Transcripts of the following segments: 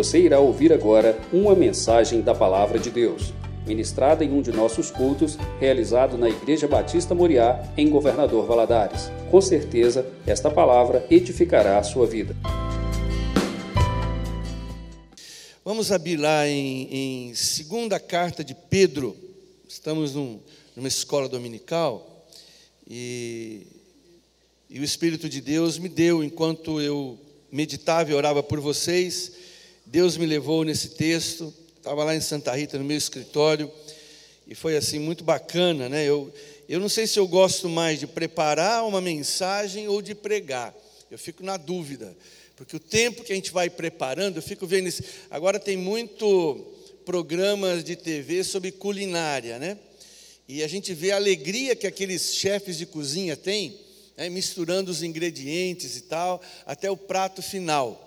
Você irá ouvir agora uma mensagem da Palavra de Deus, ministrada em um de nossos cultos, realizado na Igreja Batista Moriá, em Governador Valadares. Com certeza, esta palavra edificará a sua vida. Vamos abrir lá em, em segunda carta de Pedro. Estamos num, numa escola dominical e, e o Espírito de Deus me deu, enquanto eu meditava e orava por vocês, Deus me levou nesse texto. Estava lá em Santa Rita, no meu escritório, e foi assim muito bacana, né? Eu, eu não sei se eu gosto mais de preparar uma mensagem ou de pregar. Eu fico na dúvida. Porque o tempo que a gente vai preparando, eu fico vendo isso. Agora tem muito programas de TV sobre culinária, né? E a gente vê a alegria que aqueles chefes de cozinha têm, né? misturando os ingredientes e tal, até o prato final.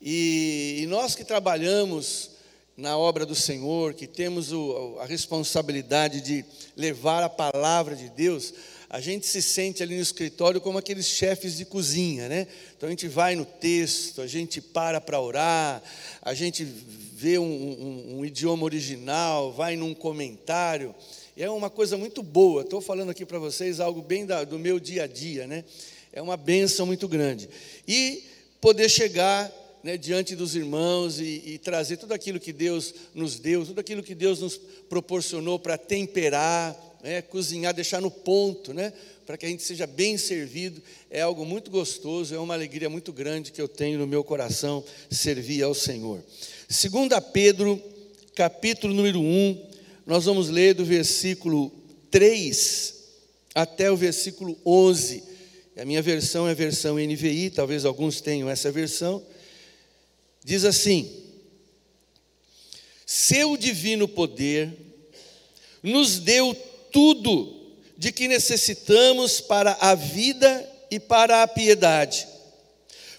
E, e nós que trabalhamos na obra do Senhor, que temos o, a responsabilidade de levar a palavra de Deus, a gente se sente ali no escritório como aqueles chefes de cozinha, né? Então a gente vai no texto, a gente para para orar, a gente vê um, um, um, idioma original, vai num comentário. É uma coisa muito boa. Estou falando aqui para vocês algo bem da, do meu dia a dia, né? É uma benção muito grande. E poder chegar né, diante dos irmãos e, e, trazer tudo aquilo que Deus nos deu, tudo aquilo que Deus nos proporcionou para temperar, né, cozinhar, deixar no ponto, né, para que a gente seja bem servido, é algo muito gostoso, é uma alegria muito grande que eu tenho no meu coração servir ao Senhor. Segunda Pedro, capítulo número 1, nós vamos ler do versículo 3 até o versículo 11. A minha versão é a versão NVI, talvez alguns tenham essa versão. Diz assim: Seu divino poder nos deu tudo de que necessitamos para a vida e para a piedade,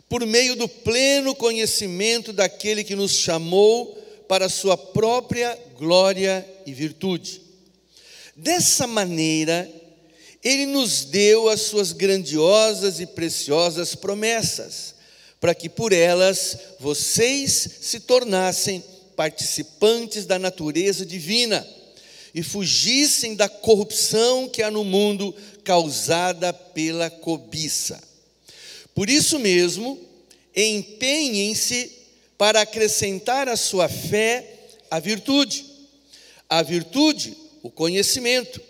por meio do pleno conhecimento daquele que nos chamou para a sua própria glória e virtude. Dessa maneira, ele nos deu as suas grandiosas e preciosas promessas, para que por elas vocês se tornassem participantes da natureza divina e fugissem da corrupção que há no mundo causada pela cobiça. Por isso mesmo, empenhem-se para acrescentar à sua fé a virtude, a virtude, o conhecimento,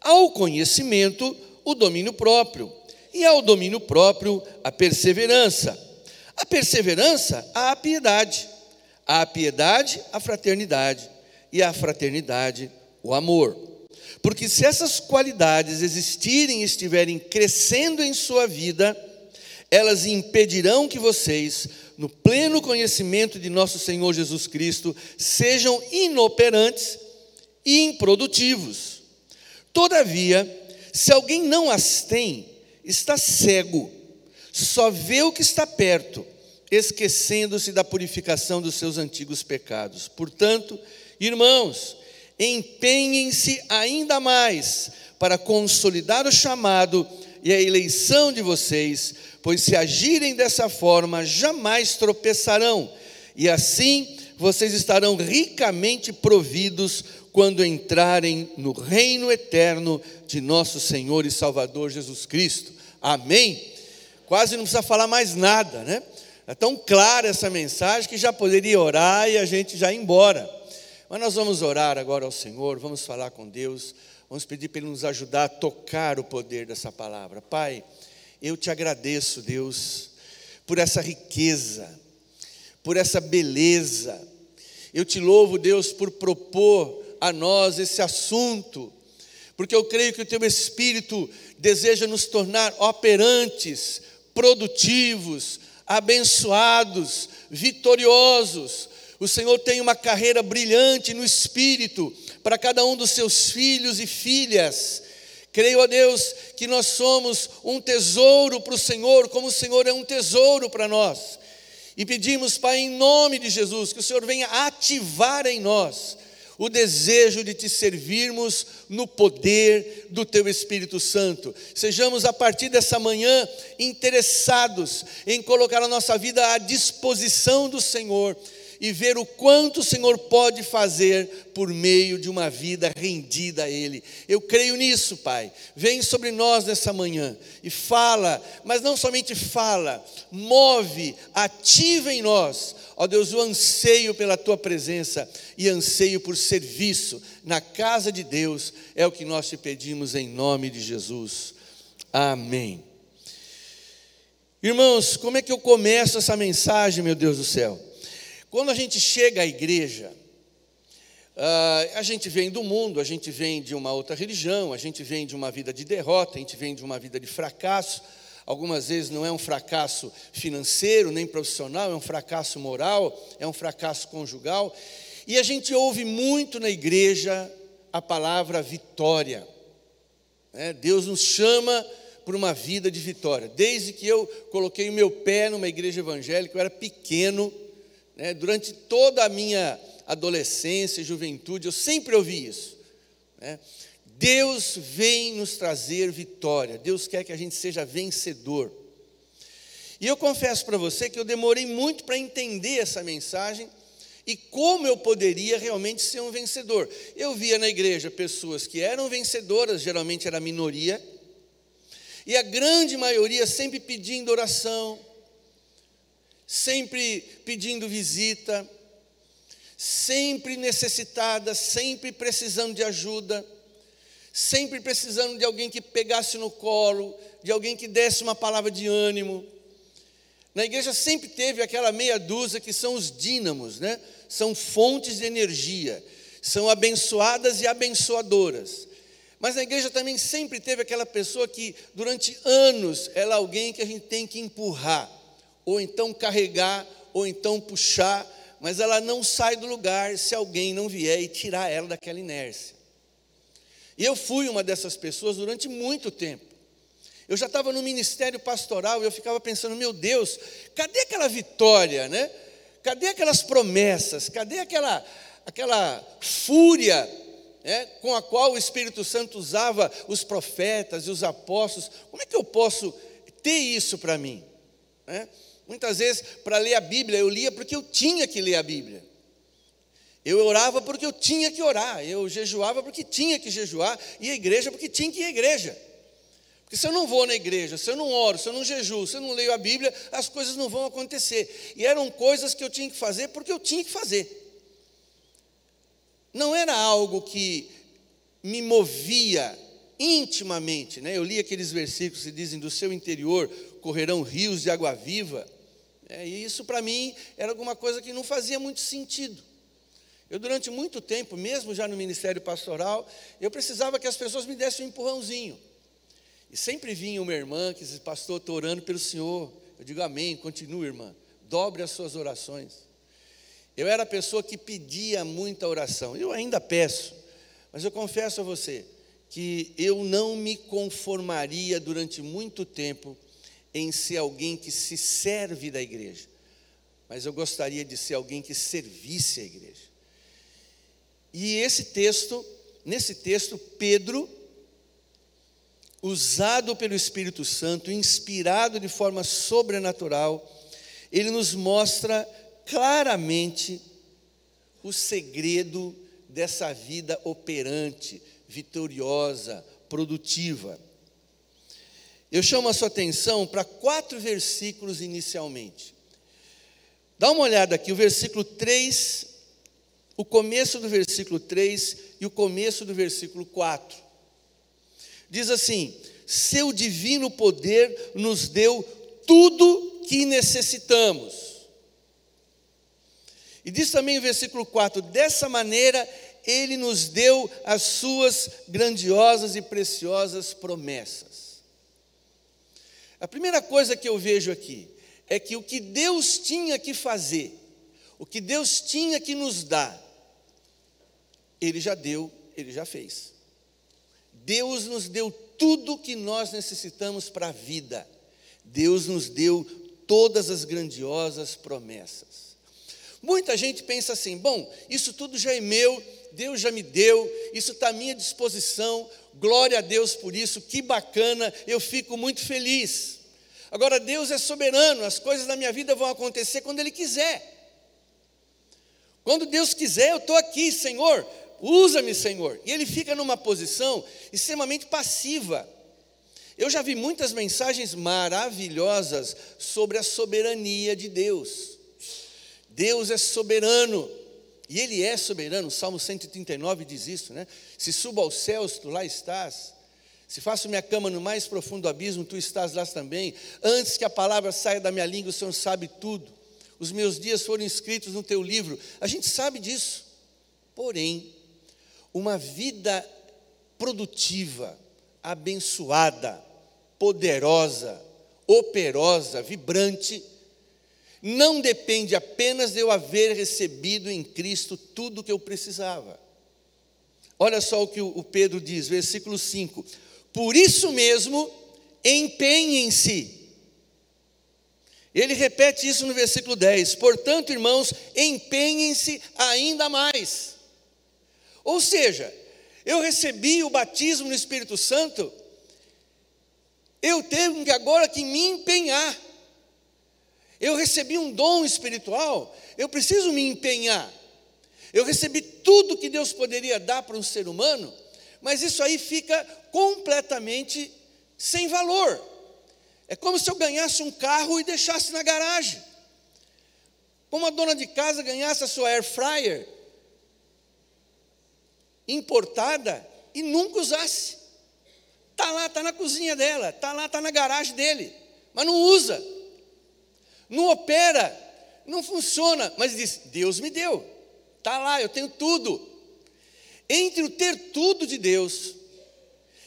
ao conhecimento, o domínio próprio, e ao domínio próprio, a perseverança, a perseverança, a piedade, a piedade, a fraternidade, e a fraternidade, o amor. Porque se essas qualidades existirem e estiverem crescendo em sua vida, elas impedirão que vocês, no pleno conhecimento de nosso Senhor Jesus Cristo, sejam inoperantes e improdutivos. Todavia, se alguém não as tem, está cego, só vê o que está perto, esquecendo-se da purificação dos seus antigos pecados. Portanto, irmãos, empenhem-se ainda mais para consolidar o chamado e a eleição de vocês, pois se agirem dessa forma, jamais tropeçarão, e assim vocês estarão ricamente providos quando entrarem no reino eterno de nosso Senhor e Salvador Jesus Cristo. Amém? Quase não precisa falar mais nada, né? É tão clara essa mensagem que já poderia orar e a gente já ir embora. Mas nós vamos orar agora ao Senhor, vamos falar com Deus, vamos pedir para Ele nos ajudar a tocar o poder dessa palavra. Pai, eu te agradeço, Deus, por essa riqueza, por essa beleza. Eu te louvo, Deus, por propor a nós esse assunto, porque eu creio que o Teu Espírito deseja nos tornar operantes, produtivos, abençoados, vitoriosos, o Senhor tem uma carreira brilhante no espírito para cada um dos seus filhos e filhas. Creio a Deus que nós somos um tesouro para o Senhor, como o Senhor é um tesouro para nós. E pedimos, Pai, em nome de Jesus, que o Senhor venha ativar em nós o desejo de te servirmos no poder do teu Espírito Santo. Sejamos a partir dessa manhã interessados em colocar a nossa vida à disposição do Senhor e ver o quanto o Senhor pode fazer por meio de uma vida rendida a Ele. Eu creio nisso, Pai. Vem sobre nós nessa manhã e fala, mas não somente fala, move, ativa em nós, ó Deus, o anseio pela Tua presença e anseio por serviço na casa de Deus, é o que nós te pedimos em nome de Jesus. Amém. Irmãos, como é que eu começo essa mensagem, meu Deus do céu? Quando a gente chega à igreja, uh, a gente vem do mundo, a gente vem de uma outra religião, a gente vem de uma vida de derrota, a gente vem de uma vida de fracasso. Algumas vezes não é um fracasso financeiro nem profissional, é um fracasso moral, é um fracasso conjugal. E a gente ouve muito na igreja a palavra vitória. Né? Deus nos chama por uma vida de vitória. Desde que eu coloquei o meu pé numa igreja evangélica, eu era pequeno, né, durante toda a minha adolescência juventude, eu sempre ouvi isso. Né? Deus vem nos trazer vitória, Deus quer que a gente seja vencedor. E eu confesso para você que eu demorei muito para entender essa mensagem e como eu poderia realmente ser um vencedor. Eu via na igreja pessoas que eram vencedoras, geralmente era a minoria, e a grande maioria sempre pedindo oração, sempre pedindo visita, sempre necessitada, sempre precisando de ajuda, sempre precisando de alguém que pegasse no colo, de alguém que desse uma palavra de ânimo. Na igreja sempre teve aquela meia dúzia que são os dínamos, né? São fontes de energia, são abençoadas e abençoadoras. Mas na igreja também sempre teve aquela pessoa que, durante anos, ela é alguém que a gente tem que empurrar, ou então carregar, ou então puxar, mas ela não sai do lugar se alguém não vier e tirar ela daquela inércia. E eu fui uma dessas pessoas durante muito tempo. Eu já estava no ministério pastoral e eu ficava pensando, meu Deus, cadê aquela vitória, né? Cadê aquelas promessas? Cadê aquela, aquela fúria é, com a qual o Espírito Santo usava os profetas e os apóstolos, como é que eu posso ter isso para mim? É? Muitas vezes, para ler a Bíblia, eu lia porque eu tinha que ler a Bíblia. Eu orava porque eu tinha que orar, eu jejuava porque tinha que jejuar, e a igreja porque tinha que ir à igreja. Porque se eu não vou na igreja, se eu não oro, se eu não jejuo, se eu não leio a Bíblia, as coisas não vão acontecer. E eram coisas que eu tinha que fazer porque eu tinha que fazer não era algo que me movia intimamente, né? Eu li aqueles versículos que dizem: do seu interior correrão rios de água viva. É, e isso para mim era alguma coisa que não fazia muito sentido. Eu, durante muito tempo, mesmo já no ministério pastoral, eu precisava que as pessoas me dessem um empurrãozinho. E sempre vinha uma irmã que dizia: Pastor, estou orando pelo Senhor. Eu digo: Amém, continue, irmã. Dobre as suas orações. Eu era a pessoa que pedia muita oração. Eu ainda peço, mas eu confesso a você que eu não me conformaria durante muito tempo em ser alguém que se serve da igreja, mas eu gostaria de ser alguém que servisse a igreja. E esse texto, nesse texto, Pedro, usado pelo Espírito Santo, inspirado de forma sobrenatural, ele nos mostra claramente o segredo dessa vida operante, vitoriosa, produtiva. Eu chamo a sua atenção para quatro versículos inicialmente. Dá uma olhada aqui, o versículo 3, o começo do versículo 3 e o começo do versículo 4. Diz assim: Seu divino poder nos deu tudo que necessitamos e diz também o versículo 4: dessa maneira ele nos deu as suas grandiosas e preciosas promessas. A primeira coisa que eu vejo aqui é que o que Deus tinha que fazer, o que Deus tinha que nos dar, Ele já deu, Ele já fez. Deus nos deu tudo que nós necessitamos para a vida. Deus nos deu todas as grandiosas promessas. Muita gente pensa assim: bom, isso tudo já é meu, Deus já me deu, isso está à minha disposição, glória a Deus por isso, que bacana, eu fico muito feliz. Agora, Deus é soberano, as coisas na minha vida vão acontecer quando Ele quiser. Quando Deus quiser, eu estou aqui, Senhor, usa-me, Senhor. E ele fica numa posição extremamente passiva. Eu já vi muitas mensagens maravilhosas sobre a soberania de Deus. Deus é soberano. E Ele é soberano, o Salmo 139 diz isso, né? Se subo aos céus, tu lá estás. Se faço minha cama no mais profundo abismo, tu estás lá também. Antes que a palavra saia da minha língua, o Senhor sabe tudo. Os meus dias foram escritos no teu livro. A gente sabe disso. Porém, uma vida produtiva, abençoada, poderosa, operosa, vibrante, não depende apenas de eu haver recebido em Cristo tudo o que eu precisava. Olha só o que o Pedro diz, versículo 5: Por isso mesmo, empenhem-se. Ele repete isso no versículo 10: Portanto, irmãos, empenhem-se ainda mais. Ou seja, eu recebi o batismo no Espírito Santo, eu tenho que agora que me empenhar eu recebi um dom espiritual, eu preciso me empenhar. Eu recebi tudo que Deus poderia dar para um ser humano, mas isso aí fica completamente sem valor. É como se eu ganhasse um carro e deixasse na garagem. Como a dona de casa ganhasse a sua air fryer importada e nunca usasse. Está lá, está na cozinha dela, está lá, está na garagem dele, mas não usa não opera, não funciona, mas diz: Deus me deu, está lá, eu tenho tudo. Entre o ter tudo de Deus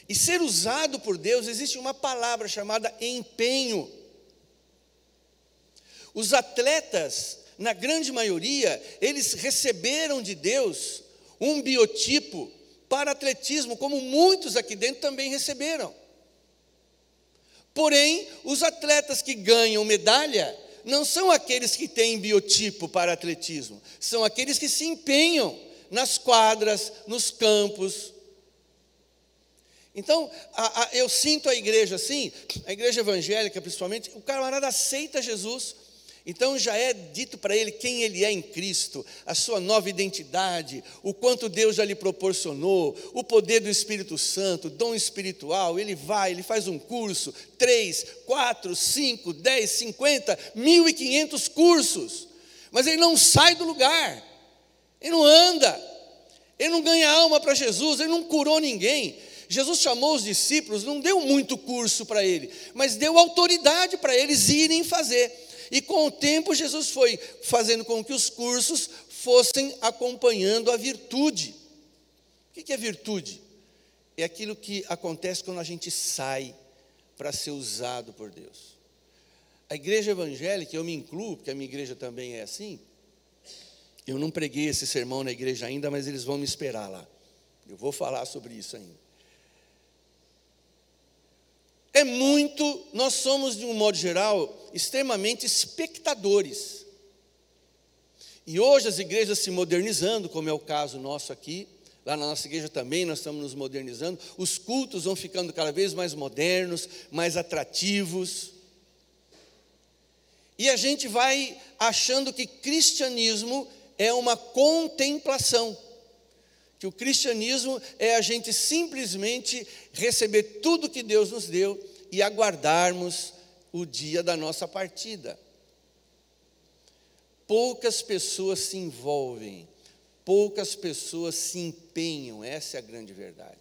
e ser usado por Deus, existe uma palavra chamada empenho. Os atletas, na grande maioria, eles receberam de Deus um biotipo para atletismo, como muitos aqui dentro também receberam. Porém, os atletas que ganham medalha, não são aqueles que têm biotipo para atletismo, são aqueles que se empenham nas quadras, nos campos. Então, a, a, eu sinto a igreja assim, a igreja evangélica principalmente, o camarada aceita Jesus, então já é dito para ele quem ele é em Cristo, a sua nova identidade, o quanto Deus já lhe proporcionou, o poder do Espírito Santo, dom espiritual. Ele vai, ele faz um curso, três, quatro, cinco, dez, cinquenta, mil e quinhentos cursos, mas ele não sai do lugar, ele não anda, ele não ganha alma para Jesus, ele não curou ninguém. Jesus chamou os discípulos, não deu muito curso para ele, mas deu autoridade para eles irem fazer. E com o tempo, Jesus foi fazendo com que os cursos fossem acompanhando a virtude. O que é virtude? É aquilo que acontece quando a gente sai para ser usado por Deus. A igreja evangélica, eu me incluo, porque a minha igreja também é assim. Eu não preguei esse sermão na igreja ainda, mas eles vão me esperar lá. Eu vou falar sobre isso ainda. É muito, nós somos, de um modo geral, extremamente espectadores. E hoje as igrejas se modernizando, como é o caso nosso aqui, lá na nossa igreja também nós estamos nos modernizando, os cultos vão ficando cada vez mais modernos, mais atrativos. E a gente vai achando que cristianismo é uma contemplação que o cristianismo é a gente simplesmente receber tudo que Deus nos deu e aguardarmos o dia da nossa partida. Poucas pessoas se envolvem, poucas pessoas se empenham, essa é a grande verdade.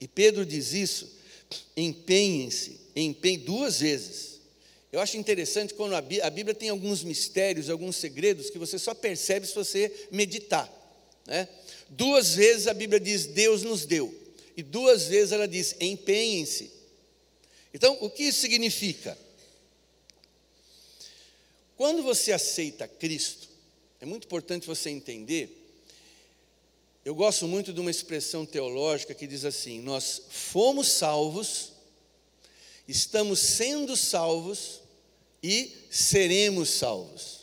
E Pedro diz isso, empenhem-se, empenhem duas vezes. Eu acho interessante quando a Bíblia tem alguns mistérios, alguns segredos que você só percebe se você meditar. Né? Duas vezes a Bíblia diz Deus nos deu, e duas vezes ela diz empenhem-se. Então, o que isso significa? Quando você aceita Cristo, é muito importante você entender. Eu gosto muito de uma expressão teológica que diz assim: Nós fomos salvos, estamos sendo salvos e seremos salvos.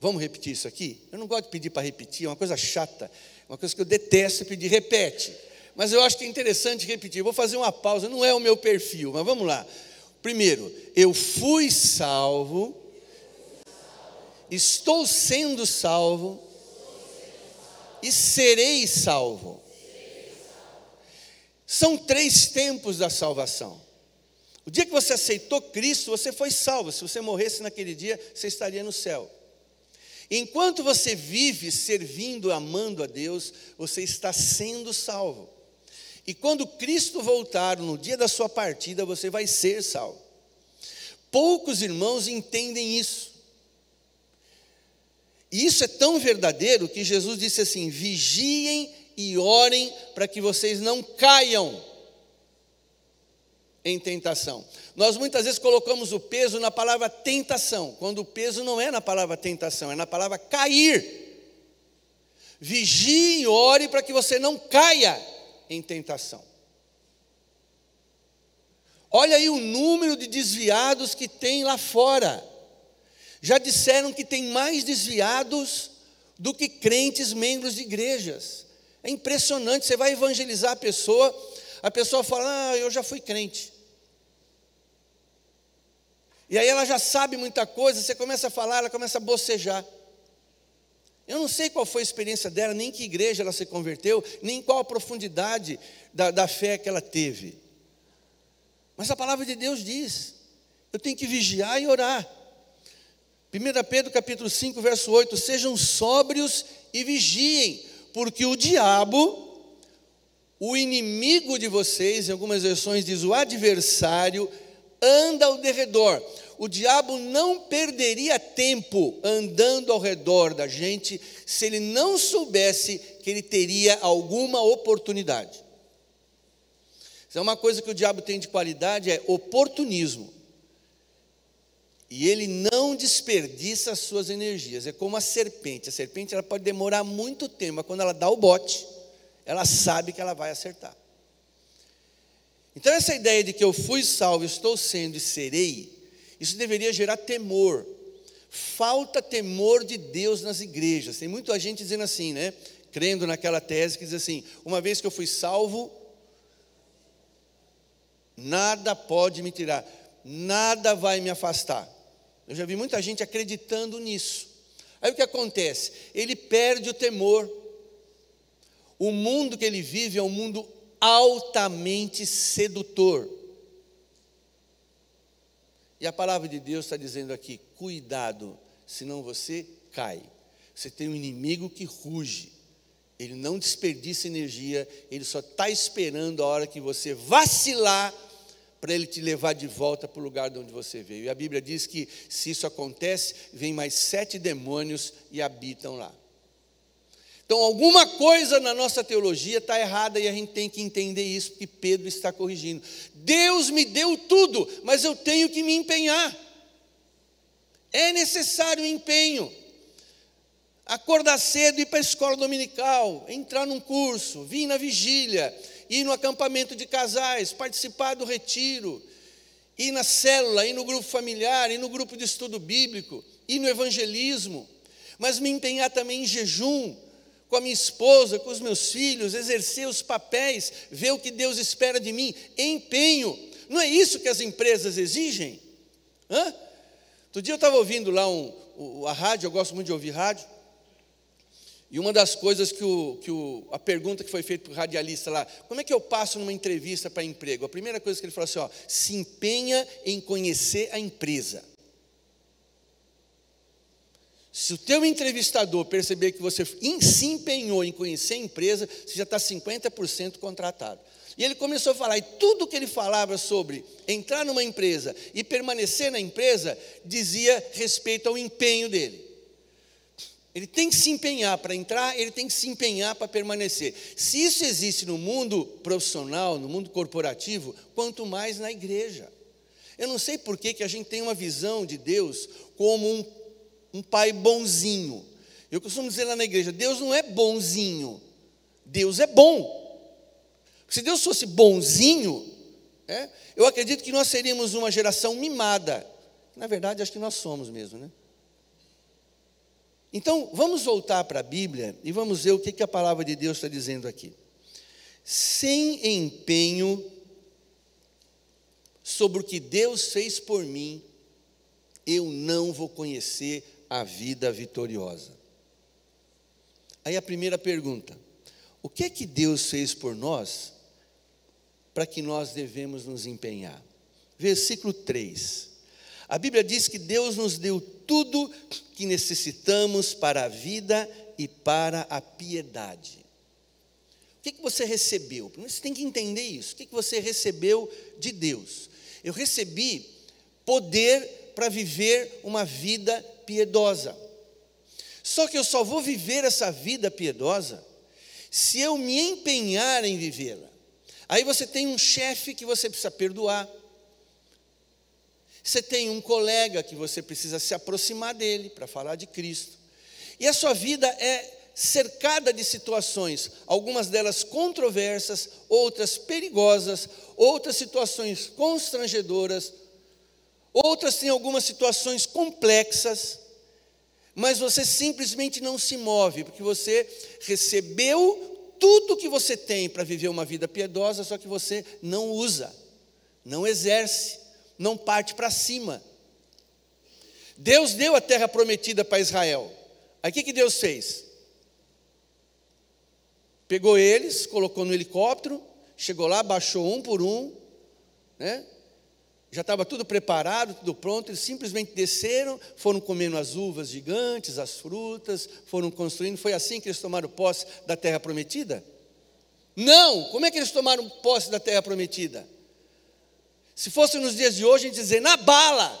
Vamos repetir isso aqui? Eu não gosto de pedir para repetir, é uma coisa chata, uma coisa que eu detesto pedir. Repete. Mas eu acho que é interessante repetir. Vou fazer uma pausa, não é o meu perfil, mas vamos lá. Primeiro, eu fui salvo, estou sendo salvo e serei salvo. São três tempos da salvação. O dia que você aceitou Cristo, você foi salvo. Se você morresse naquele dia, você estaria no céu. Enquanto você vive servindo, amando a Deus, você está sendo salvo. E quando Cristo voltar, no dia da sua partida, você vai ser salvo. Poucos irmãos entendem isso. E isso é tão verdadeiro que Jesus disse assim: vigiem e orem para que vocês não caiam em tentação. Nós muitas vezes colocamos o peso na palavra tentação, quando o peso não é na palavra tentação, é na palavra cair. Vigie e ore para que você não caia em tentação. Olha aí o número de desviados que tem lá fora. Já disseram que tem mais desviados do que crentes membros de igrejas. É impressionante, você vai evangelizar a pessoa, a pessoa fala: "Ah, eu já fui crente". E aí ela já sabe muita coisa, você começa a falar, ela começa a bocejar. Eu não sei qual foi a experiência dela, nem que igreja ela se converteu, nem qual a profundidade da, da fé que ela teve. Mas a palavra de Deus diz: eu tenho que vigiar e orar. 1 Pedro capítulo 5, verso 8: Sejam sóbrios e vigiem, porque o diabo, o inimigo de vocês, em algumas versões diz o adversário, anda ao derredor. O diabo não perderia tempo andando ao redor da gente se ele não soubesse que ele teria alguma oportunidade. É uma coisa que o diabo tem de qualidade é oportunismo. E ele não desperdiça as suas energias. É como a serpente. A serpente ela pode demorar muito tempo, mas quando ela dá o bote, ela sabe que ela vai acertar. Então, essa ideia de que eu fui salvo, estou sendo e serei, isso deveria gerar temor. Falta temor de Deus nas igrejas. Tem muita gente dizendo assim, né? Crendo naquela tese que diz assim: uma vez que eu fui salvo, nada pode me tirar, nada vai me afastar. Eu já vi muita gente acreditando nisso. Aí o que acontece? Ele perde o temor. O mundo que ele vive é um mundo altamente sedutor. E a palavra de Deus está dizendo aqui: cuidado, senão você cai. Você tem um inimigo que ruge, ele não desperdiça energia, ele só está esperando a hora que você vacilar para ele te levar de volta para o lugar de onde você veio. E a Bíblia diz que se isso acontece, vem mais sete demônios e habitam lá. Então, alguma coisa na nossa teologia está errada e a gente tem que entender isso, porque Pedro está corrigindo. Deus me deu tudo, mas eu tenho que me empenhar. É necessário empenho. Acordar cedo, ir para a escola dominical, entrar num curso, vir na vigília, ir no acampamento de casais, participar do retiro, ir na célula, ir no grupo familiar, ir no grupo de estudo bíblico, ir no evangelismo, mas me empenhar também em jejum, com a minha esposa, com os meus filhos, exercer os papéis, ver o que Deus espera de mim, empenho. Não é isso que as empresas exigem? Hã? Outro dia eu estava ouvindo lá um, a rádio, eu gosto muito de ouvir rádio, e uma das coisas que, o, que o, a pergunta que foi feita para o radialista lá, como é que eu passo numa entrevista para emprego? A primeira coisa que ele falou assim, ó, se empenha em conhecer a empresa. Se o teu entrevistador perceber que você se empenhou em conhecer a empresa, você já está 50% contratado. E ele começou a falar, e tudo que ele falava sobre entrar numa empresa e permanecer na empresa, dizia respeito ao empenho dele. Ele tem que se empenhar para entrar, ele tem que se empenhar para permanecer. Se isso existe no mundo profissional, no mundo corporativo, quanto mais na igreja. Eu não sei por que, que a gente tem uma visão de Deus como um um pai bonzinho. Eu costumo dizer lá na igreja: Deus não é bonzinho, Deus é bom. Se Deus fosse bonzinho, é, eu acredito que nós seríamos uma geração mimada. Na verdade, acho que nós somos mesmo, né? Então, vamos voltar para a Bíblia e vamos ver o que, que a palavra de Deus está dizendo aqui. Sem empenho sobre o que Deus fez por mim, eu não vou conhecer a vida vitoriosa. Aí a primeira pergunta: o que é que Deus fez por nós para que nós devemos nos empenhar? Versículo 3. A Bíblia diz que Deus nos deu tudo que necessitamos para a vida e para a piedade. O que, que você recebeu? Você tem que entender isso. O que, que você recebeu de Deus? Eu recebi poder para viver uma vida piedosa. Só que eu só vou viver essa vida piedosa se eu me empenhar em vivê-la. Aí você tem um chefe que você precisa perdoar. Você tem um colega que você precisa se aproximar dele para falar de Cristo. E a sua vida é cercada de situações, algumas delas controversas, outras perigosas, outras situações constrangedoras, outras têm algumas situações complexas, mas você simplesmente não se move, porque você recebeu tudo que você tem para viver uma vida piedosa, só que você não usa, não exerce, não parte para cima. Deus deu a terra prometida para Israel. Aí o que, que Deus fez? Pegou eles, colocou no helicóptero, chegou lá, baixou um por um, né? Já estava tudo preparado, tudo pronto, eles simplesmente desceram, foram comendo as uvas gigantes, as frutas, foram construindo. Foi assim que eles tomaram posse da terra prometida? Não! Como é que eles tomaram posse da terra prometida? Se fosse nos dias de hoje, a gente dizer na bala,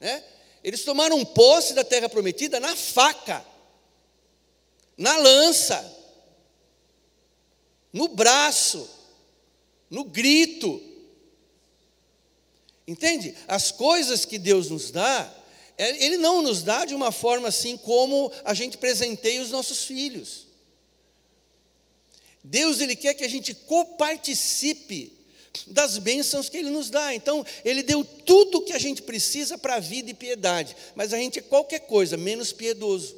né? Eles tomaram posse da terra prometida na faca, na lança, no braço, no grito. Entende? As coisas que Deus nos dá, é, Ele não nos dá de uma forma assim como a gente presenteia os nossos filhos. Deus, Ele quer que a gente coparticipe das bênçãos que Ele nos dá. Então, Ele deu tudo o que a gente precisa para a vida e piedade, mas a gente é qualquer coisa menos piedoso,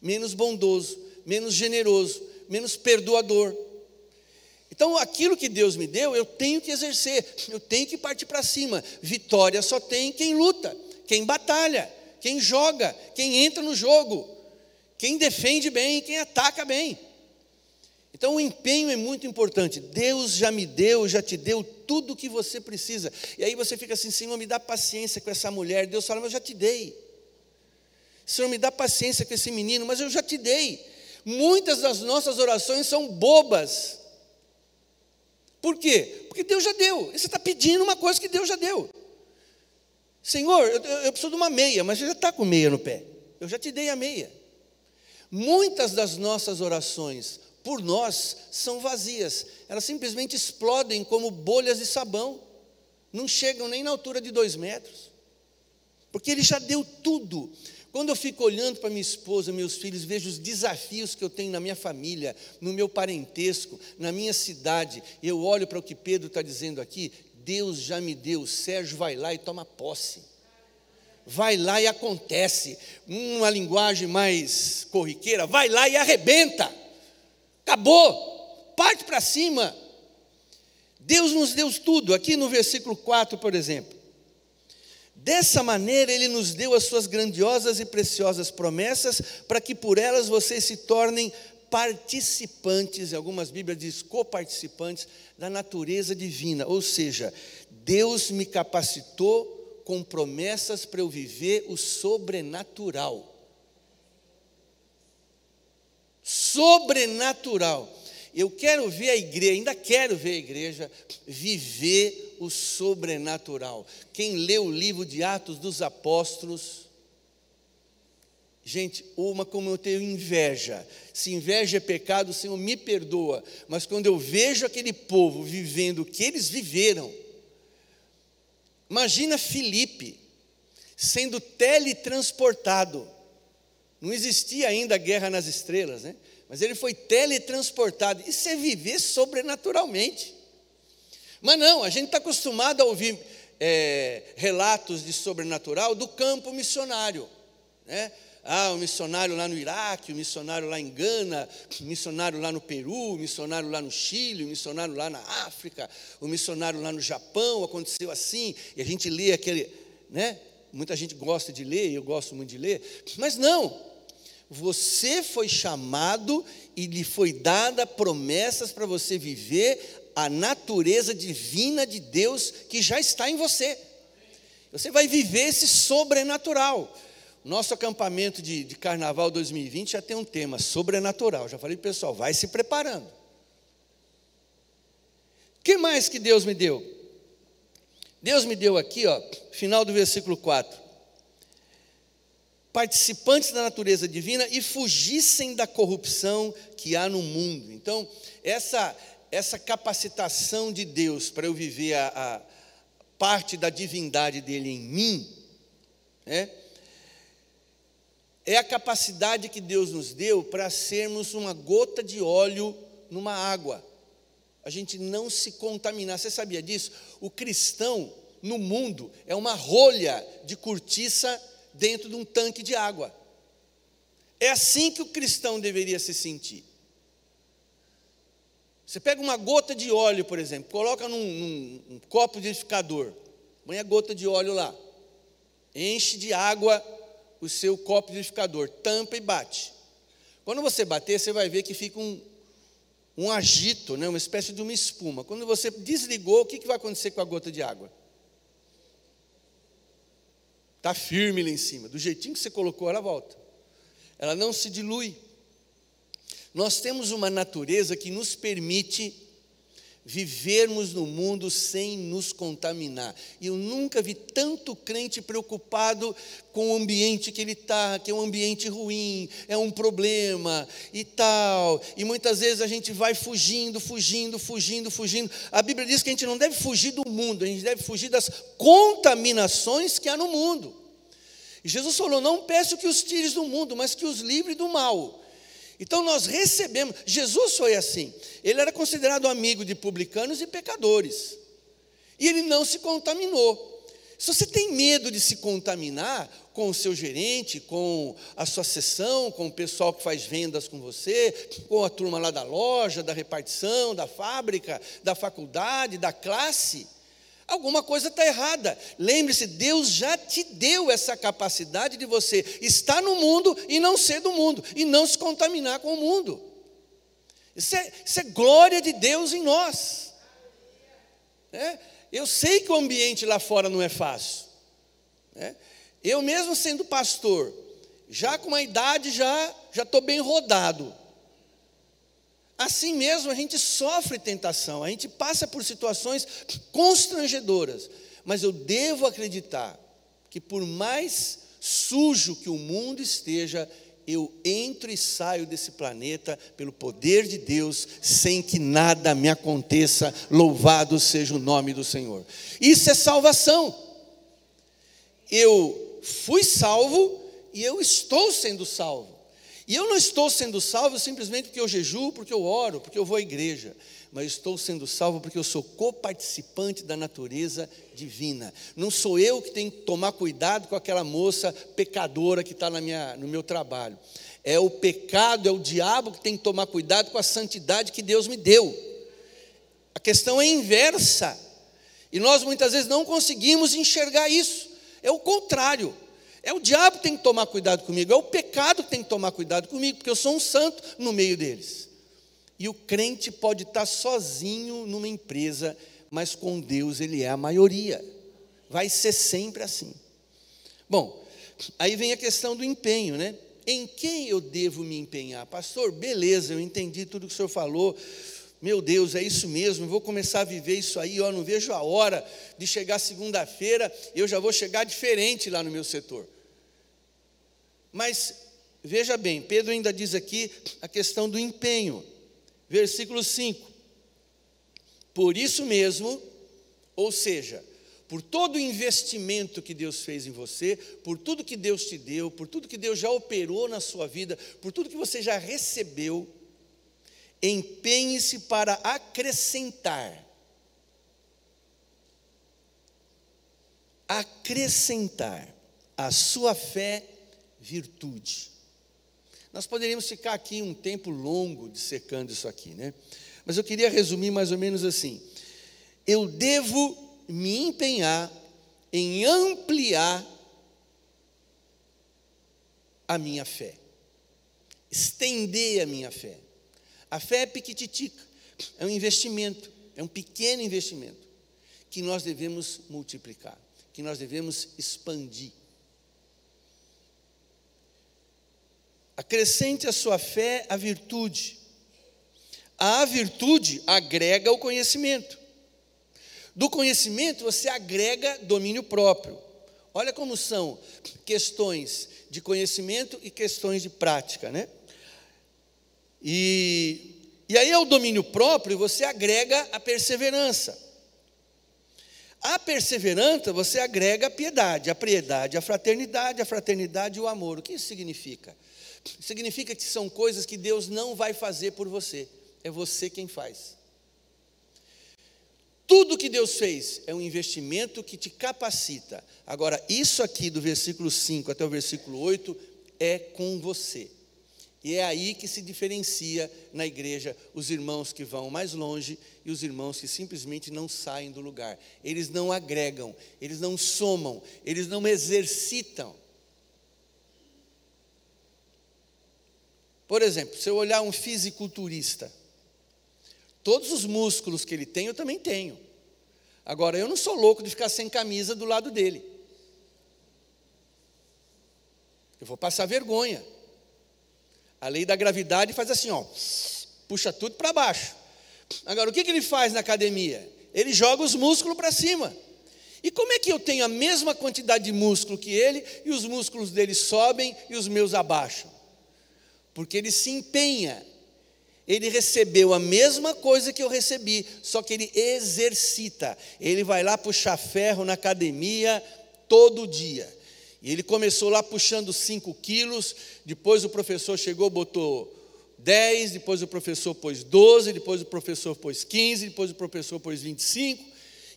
menos bondoso, menos generoso, menos perdoador. Então, aquilo que Deus me deu, eu tenho que exercer, eu tenho que partir para cima. Vitória só tem quem luta, quem batalha, quem joga, quem entra no jogo, quem defende bem, quem ataca bem. Então, o empenho é muito importante. Deus já me deu, já te deu tudo o que você precisa. E aí você fica assim: Senhor, me dá paciência com essa mulher. Deus fala, mas eu já te dei. Senhor, me dá paciência com esse menino, mas eu já te dei. Muitas das nossas orações são bobas por quê? Porque Deus já deu. Você está pedindo uma coisa que Deus já deu. Senhor, eu, eu preciso de uma meia, mas você já está com meia no pé. Eu já te dei a meia. Muitas das nossas orações por nós são vazias. Elas simplesmente explodem como bolhas de sabão. Não chegam nem na altura de dois metros. Porque Ele já deu tudo. Quando eu fico olhando para minha esposa, meus filhos, vejo os desafios que eu tenho na minha família, no meu parentesco, na minha cidade, eu olho para o que Pedro está dizendo aqui, Deus já me deu, Sérgio vai lá e toma posse. Vai lá e acontece. Uma linguagem mais corriqueira, vai lá e arrebenta. Acabou. Parte para cima. Deus nos deu tudo. Aqui no versículo 4, por exemplo. Dessa maneira, Ele nos deu as suas grandiosas e preciosas promessas, para que por elas vocês se tornem participantes, em algumas Bíblias diz coparticipantes, da natureza divina. Ou seja, Deus me capacitou com promessas para eu viver o sobrenatural. Sobrenatural. Eu quero ver a igreja, ainda quero ver a igreja viver o sobrenatural. Quem lê o livro de Atos dos Apóstolos, gente, uma como eu tenho inveja. Se inveja é pecado, o Senhor me perdoa. Mas quando eu vejo aquele povo vivendo o que eles viveram, imagina Filipe sendo teletransportado. Não existia ainda a guerra nas estrelas, né? Mas ele foi teletransportado. Isso é viver sobrenaturalmente. Mas não, a gente está acostumado a ouvir é, relatos de sobrenatural do campo missionário. Né? Ah, o missionário lá no Iraque, o missionário lá em Gana, o missionário lá no Peru, o missionário lá no Chile, o missionário lá na África, o missionário lá no Japão, aconteceu assim, e a gente lê aquele, né? Muita gente gosta de ler, eu gosto muito de ler, mas não. Você foi chamado e lhe foi dada promessas para você viver a natureza divina de Deus que já está em você. Você vai viver esse sobrenatural. Nosso acampamento de, de carnaval 2020 já tem um tema sobrenatural. Já falei, pessoal, vai se preparando. O que mais que Deus me deu? Deus me deu aqui, ó, final do versículo 4. Participantes da natureza divina e fugissem da corrupção que há no mundo. Então, essa, essa capacitação de Deus para eu viver a, a parte da divindade dele em mim, né? é a capacidade que Deus nos deu para sermos uma gota de óleo numa água. A gente não se contaminar. Você sabia disso? O cristão no mundo é uma rolha de cortiça dentro de um tanque de água. É assim que o cristão deveria se sentir. Você pega uma gota de óleo, por exemplo, coloca num, num um copo de edificador, põe a gota de óleo lá, enche de água o seu copo liquidificador, tampa e bate. Quando você bater, você vai ver que fica um, um agito, né, uma espécie de uma espuma. Quando você desligou, o que, que vai acontecer com a gota de água? Está firme lá em cima. Do jeitinho que você colocou, ela volta. Ela não se dilui. Nós temos uma natureza que nos permite vivermos no mundo sem nos contaminar. E eu nunca vi tanto crente preocupado com o ambiente que ele está, que é um ambiente ruim, é um problema e tal. E muitas vezes a gente vai fugindo, fugindo, fugindo, fugindo. A Bíblia diz que a gente não deve fugir do mundo, a gente deve fugir das contaminações que há no mundo. E Jesus falou: Não peço que os tires do mundo, mas que os livre do mal. Então nós recebemos, Jesus foi assim, ele era considerado amigo de publicanos e pecadores, e ele não se contaminou. Se você tem medo de se contaminar com o seu gerente, com a sua sessão, com o pessoal que faz vendas com você, com a turma lá da loja, da repartição, da fábrica, da faculdade, da classe, Alguma coisa está errada. Lembre-se, Deus já te deu essa capacidade de você estar no mundo e não ser do mundo, e não se contaminar com o mundo. Isso é, isso é glória de Deus em nós. É? Eu sei que o ambiente lá fora não é fácil. É? Eu mesmo sendo pastor, já com uma idade já já estou bem rodado. Assim mesmo a gente sofre tentação, a gente passa por situações constrangedoras, mas eu devo acreditar que por mais sujo que o mundo esteja, eu entro e saio desse planeta pelo poder de Deus, sem que nada me aconteça, louvado seja o nome do Senhor. Isso é salvação. Eu fui salvo e eu estou sendo salvo. E eu não estou sendo salvo simplesmente porque eu jejuo, porque eu oro, porque eu vou à igreja, mas estou sendo salvo porque eu sou coparticipante da natureza divina. Não sou eu que tenho que tomar cuidado com aquela moça pecadora que está no meu trabalho. É o pecado, é o diabo que tem que tomar cuidado com a santidade que Deus me deu. A questão é inversa. E nós muitas vezes não conseguimos enxergar isso. É o contrário. É o diabo que tem que tomar cuidado comigo, é o pecado que tem que tomar cuidado comigo, porque eu sou um santo no meio deles. E o crente pode estar sozinho numa empresa, mas com Deus ele é a maioria. Vai ser sempre assim. Bom, aí vem a questão do empenho, né? Em quem eu devo me empenhar? Pastor, beleza, eu entendi tudo que o senhor falou. Meu Deus, é isso mesmo, vou começar a viver isso aí, ó, não vejo a hora de chegar segunda-feira, eu já vou chegar diferente lá no meu setor. Mas veja bem, Pedro ainda diz aqui a questão do empenho. Versículo 5. Por isso mesmo, ou seja, por todo o investimento que Deus fez em você, por tudo que Deus te deu, por tudo que Deus já operou na sua vida, por tudo que você já recebeu, empenhe-se para acrescentar. Acrescentar a sua fé virtude. Nós poderíamos ficar aqui um tempo longo dissecando isso aqui, né? Mas eu queria resumir mais ou menos assim: eu devo me empenhar em ampliar a minha fé. Estender a minha fé. A fé é piquititica, é um investimento, é um pequeno investimento que nós devemos multiplicar, que nós devemos expandir. Acrescente a sua fé a virtude. A virtude agrega o conhecimento. Do conhecimento você agrega domínio próprio. Olha como são questões de conhecimento e questões de prática, né? E, e aí ao domínio próprio você agrega a perseverança. A perseverança você agrega a piedade, a piedade, a fraternidade, a fraternidade e o amor. O que isso significa? Significa que são coisas que Deus não vai fazer por você, é você quem faz. Tudo que Deus fez é um investimento que te capacita. Agora, isso aqui do versículo 5 até o versículo 8 é com você. E é aí que se diferencia na igreja os irmãos que vão mais longe e os irmãos que simplesmente não saem do lugar. Eles não agregam, eles não somam, eles não exercitam. Por exemplo, se eu olhar um fisiculturista, todos os músculos que ele tem, eu também tenho. Agora, eu não sou louco de ficar sem camisa do lado dele. Eu vou passar vergonha. A lei da gravidade faz assim, ó, puxa tudo para baixo. Agora, o que, que ele faz na academia? Ele joga os músculos para cima. E como é que eu tenho a mesma quantidade de músculo que ele e os músculos dele sobem e os meus abaixam? Porque ele se empenha. Ele recebeu a mesma coisa que eu recebi, só que ele exercita. Ele vai lá puxar ferro na academia todo dia. E ele começou lá puxando 5 quilos, depois o professor chegou, botou 10, depois o professor pôs 12, depois o professor pôs 15, depois o professor pôs 25,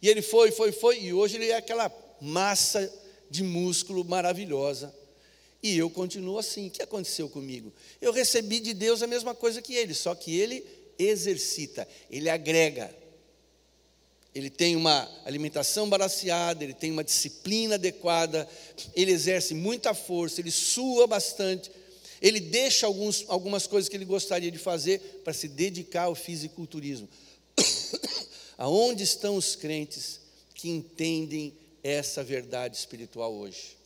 e ele foi, foi, foi, e hoje ele é aquela massa de músculo maravilhosa. E eu continuo assim. O que aconteceu comigo? Eu recebi de Deus a mesma coisa que ele, só que ele exercita, ele agrega ele tem uma alimentação balanceada, ele tem uma disciplina adequada, ele exerce muita força, ele sua bastante, ele deixa alguns, algumas coisas que ele gostaria de fazer para se dedicar ao fisiculturismo. Aonde estão os crentes que entendem essa verdade espiritual hoje?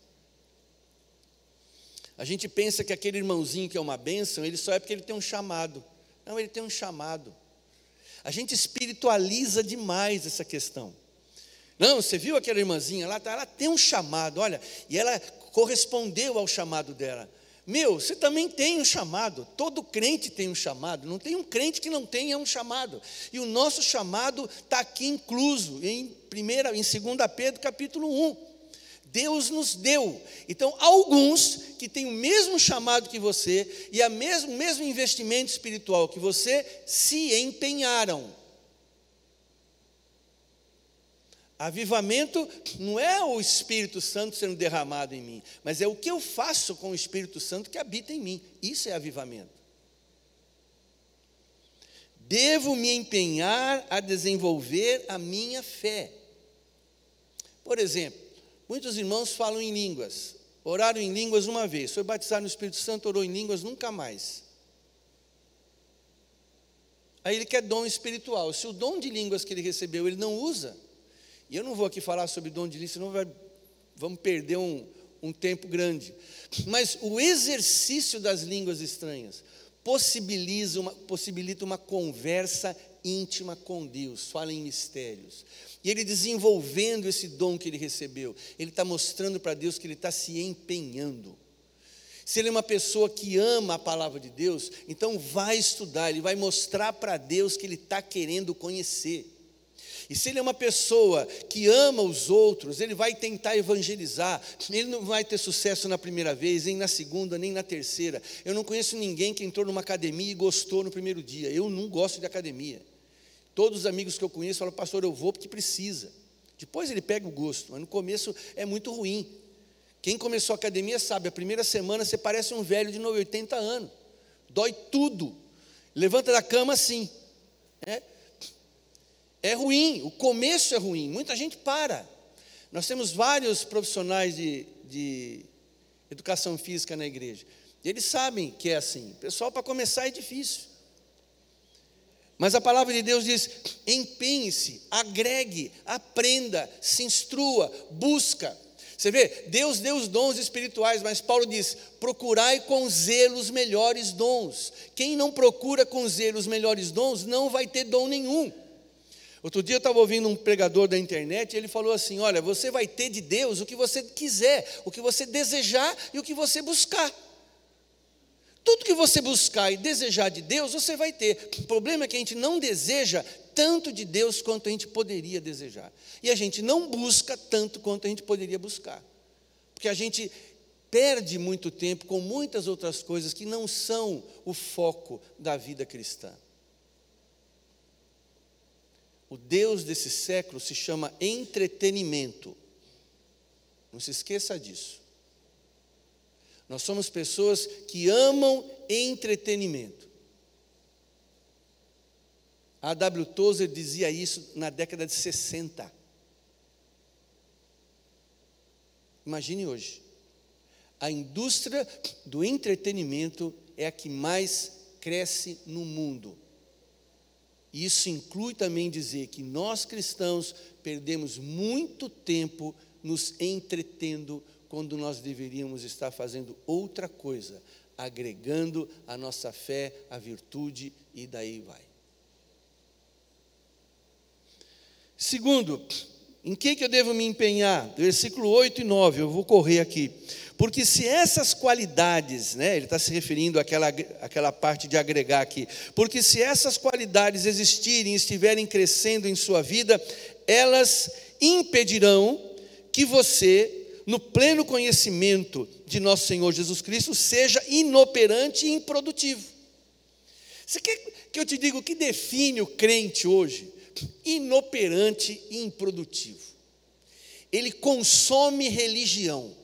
A gente pensa que aquele irmãozinho que é uma bênção, ele só é porque ele tem um chamado. Não, ele tem um chamado. A gente espiritualiza demais essa questão. Não, você viu aquela irmãzinha lá? Tá, ela tem um chamado, olha, e ela correspondeu ao chamado dela. Meu, você também tem um chamado, todo crente tem um chamado, não tem um crente que não tenha um chamado. E o nosso chamado está aqui incluso em, primeira, em 2 Pedro capítulo 1. Deus nos deu. Então, alguns que têm o mesmo chamado que você e a mesmo, o mesmo investimento espiritual que você se empenharam. Avivamento não é o Espírito Santo sendo derramado em mim, mas é o que eu faço com o Espírito Santo que habita em mim. Isso é avivamento. Devo me empenhar a desenvolver a minha fé. Por exemplo, Muitos irmãos falam em línguas. Oraram em línguas uma vez, foi batizado no Espírito Santo, orou em línguas nunca mais. Aí ele quer dom espiritual. Se o dom de línguas que ele recebeu ele não usa, e eu não vou aqui falar sobre dom de línguas, senão vai, vamos perder um, um tempo grande. Mas o exercício das línguas estranhas possibilita uma, possibilita uma conversa íntima com Deus, fala em mistérios. E ele desenvolvendo esse dom que ele recebeu, ele está mostrando para Deus que ele está se empenhando. Se ele é uma pessoa que ama a palavra de Deus, então vai estudar, ele vai mostrar para Deus que ele está querendo conhecer. E se ele é uma pessoa que ama os outros, ele vai tentar evangelizar. Ele não vai ter sucesso na primeira vez, nem na segunda, nem na terceira. Eu não conheço ninguém que entrou numa academia e gostou no primeiro dia. Eu não gosto de academia. Todos os amigos que eu conheço falam, pastor, eu vou porque precisa. Depois ele pega o gosto, mas no começo é muito ruim. Quem começou a academia sabe, a primeira semana você parece um velho de 80 anos. Dói tudo. Levanta da cama assim. É, ruim, o começo é ruim. Muita gente para. Nós temos vários profissionais de, de educação física na igreja. Eles sabem que é assim. Pessoal, para começar é difícil. Mas a palavra de Deus diz: empenhe-se, agregue, aprenda, se instrua, busca. Você vê, Deus deu os dons espirituais, mas Paulo diz: procurai com zelo os melhores dons. Quem não procura com zelo os melhores dons, não vai ter dom nenhum. Outro dia eu estava ouvindo um pregador da internet e ele falou assim: Olha, você vai ter de Deus o que você quiser, o que você desejar e o que você buscar. Tudo que você buscar e desejar de Deus, você vai ter. O problema é que a gente não deseja tanto de Deus quanto a gente poderia desejar. E a gente não busca tanto quanto a gente poderia buscar. Porque a gente perde muito tempo com muitas outras coisas que não são o foco da vida cristã. O Deus desse século se chama entretenimento. Não se esqueça disso. Nós somos pessoas que amam entretenimento. A W. Tozer dizia isso na década de 60. Imagine hoje. A indústria do entretenimento é a que mais cresce no mundo. E isso inclui também dizer que nós cristãos perdemos muito tempo nos entretendo quando nós deveríamos estar fazendo outra coisa, agregando a nossa fé, a virtude e daí vai. Segundo, em que, que eu devo me empenhar? Versículo 8 e 9, eu vou correr aqui. Porque se essas qualidades, né, ele está se referindo àquela, àquela parte de agregar aqui, porque se essas qualidades existirem e estiverem crescendo em sua vida, elas impedirão que você no pleno conhecimento de nosso Senhor Jesus Cristo, seja inoperante e improdutivo. Você quer que eu te diga o que define o crente hoje? Inoperante e improdutivo. Ele consome religião.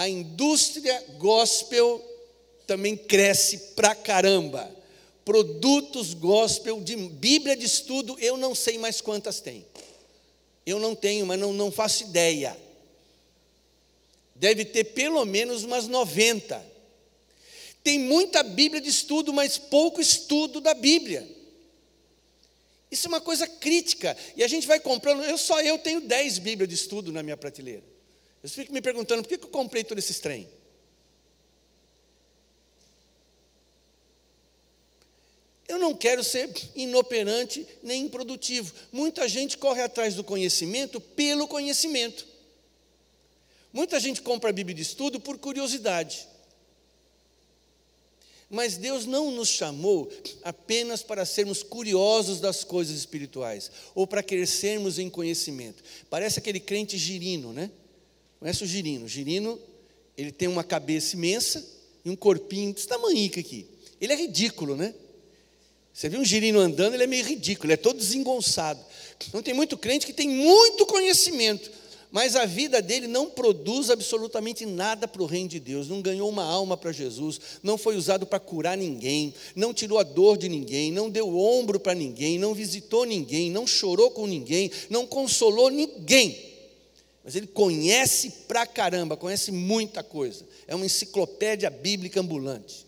A indústria gospel também cresce pra caramba. Produtos gospel de Bíblia de estudo, eu não sei mais quantas tem. Eu não tenho, mas não, não faço ideia. Deve ter pelo menos umas 90. Tem muita Bíblia de estudo, mas pouco estudo da Bíblia. Isso é uma coisa crítica. E a gente vai comprando. Eu só eu tenho 10 Bíblias de estudo na minha prateleira. Eu fico me perguntando por que eu comprei todos esses trem. Eu não quero ser inoperante nem improdutivo. Muita gente corre atrás do conhecimento pelo conhecimento. Muita gente compra a Bíblia de estudo por curiosidade. Mas Deus não nos chamou apenas para sermos curiosos das coisas espirituais, ou para crescermos em conhecimento. Parece aquele crente girino, né? Conhece o girino? O girino, ele tem uma cabeça imensa e um corpinho desse tamanho aqui. Ele é ridículo, né? Você viu um girino andando, ele é meio ridículo, ele é todo desengonçado. Então tem muito crente que tem muito conhecimento, mas a vida dele não produz absolutamente nada para o reino de Deus, não ganhou uma alma para Jesus, não foi usado para curar ninguém, não tirou a dor de ninguém, não deu ombro para ninguém, não visitou ninguém, não chorou com ninguém, não consolou ninguém. Mas ele conhece pra caramba, conhece muita coisa. É uma enciclopédia bíblica ambulante